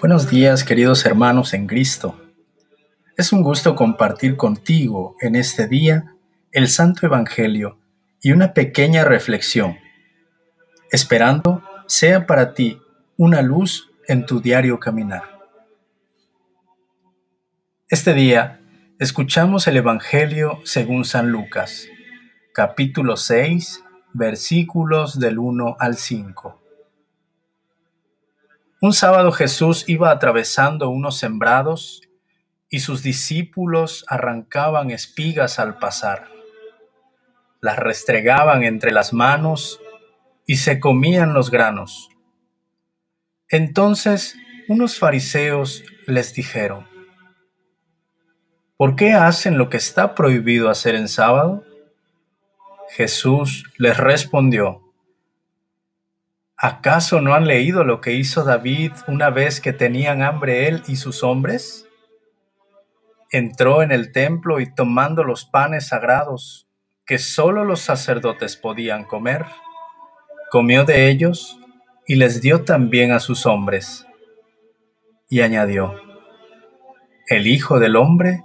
Buenos días queridos hermanos en Cristo. Es un gusto compartir contigo en este día el Santo Evangelio y una pequeña reflexión, esperando sea para ti una luz en tu diario caminar. Este día escuchamos el Evangelio según San Lucas, capítulo 6, versículos del 1 al 5. Un sábado Jesús iba atravesando unos sembrados y sus discípulos arrancaban espigas al pasar. Las restregaban entre las manos y se comían los granos. Entonces unos fariseos les dijeron, ¿por qué hacen lo que está prohibido hacer en sábado? Jesús les respondió, ¿Acaso no han leído lo que hizo David una vez que tenían hambre él y sus hombres? Entró en el templo y tomando los panes sagrados que sólo los sacerdotes podían comer, comió de ellos y les dio también a sus hombres. Y añadió, el Hijo del Hombre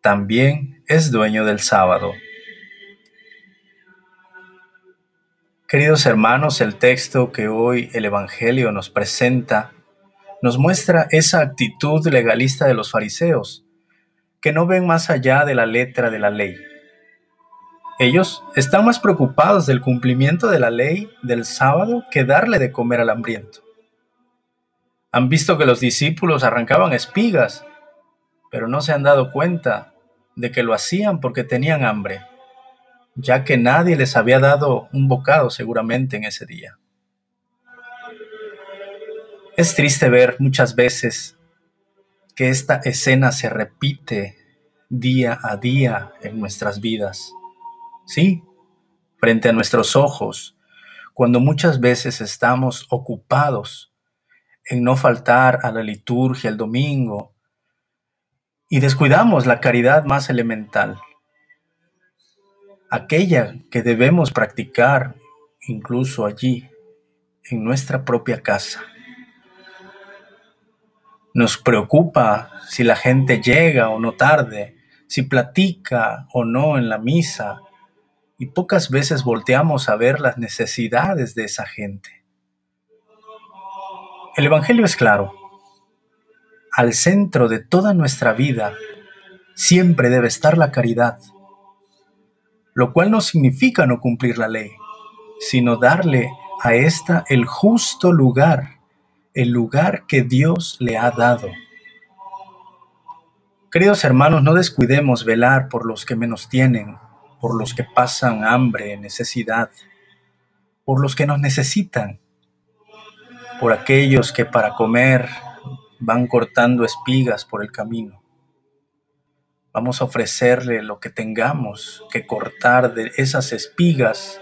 también es dueño del sábado. Queridos hermanos, el texto que hoy el Evangelio nos presenta nos muestra esa actitud legalista de los fariseos, que no ven más allá de la letra de la ley. Ellos están más preocupados del cumplimiento de la ley del sábado que darle de comer al hambriento. Han visto que los discípulos arrancaban espigas, pero no se han dado cuenta de que lo hacían porque tenían hambre ya que nadie les había dado un bocado seguramente en ese día. Es triste ver muchas veces que esta escena se repite día a día en nuestras vidas. Sí, frente a nuestros ojos, cuando muchas veces estamos ocupados en no faltar a la liturgia el domingo y descuidamos la caridad más elemental, aquella que debemos practicar incluso allí, en nuestra propia casa. Nos preocupa si la gente llega o no tarde, si platica o no en la misa, y pocas veces volteamos a ver las necesidades de esa gente. El Evangelio es claro. Al centro de toda nuestra vida siempre debe estar la caridad lo cual no significa no cumplir la ley, sino darle a ésta el justo lugar, el lugar que Dios le ha dado. Queridos hermanos, no descuidemos velar por los que menos tienen, por los que pasan hambre, necesidad, por los que nos necesitan, por aquellos que para comer van cortando espigas por el camino. Vamos a ofrecerle lo que tengamos que cortar de esas espigas,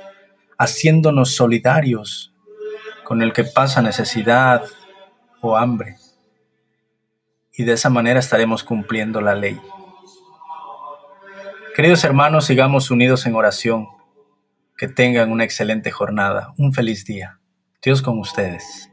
haciéndonos solidarios con el que pasa necesidad o hambre. Y de esa manera estaremos cumpliendo la ley. Queridos hermanos, sigamos unidos en oración. Que tengan una excelente jornada, un feliz día. Dios con ustedes.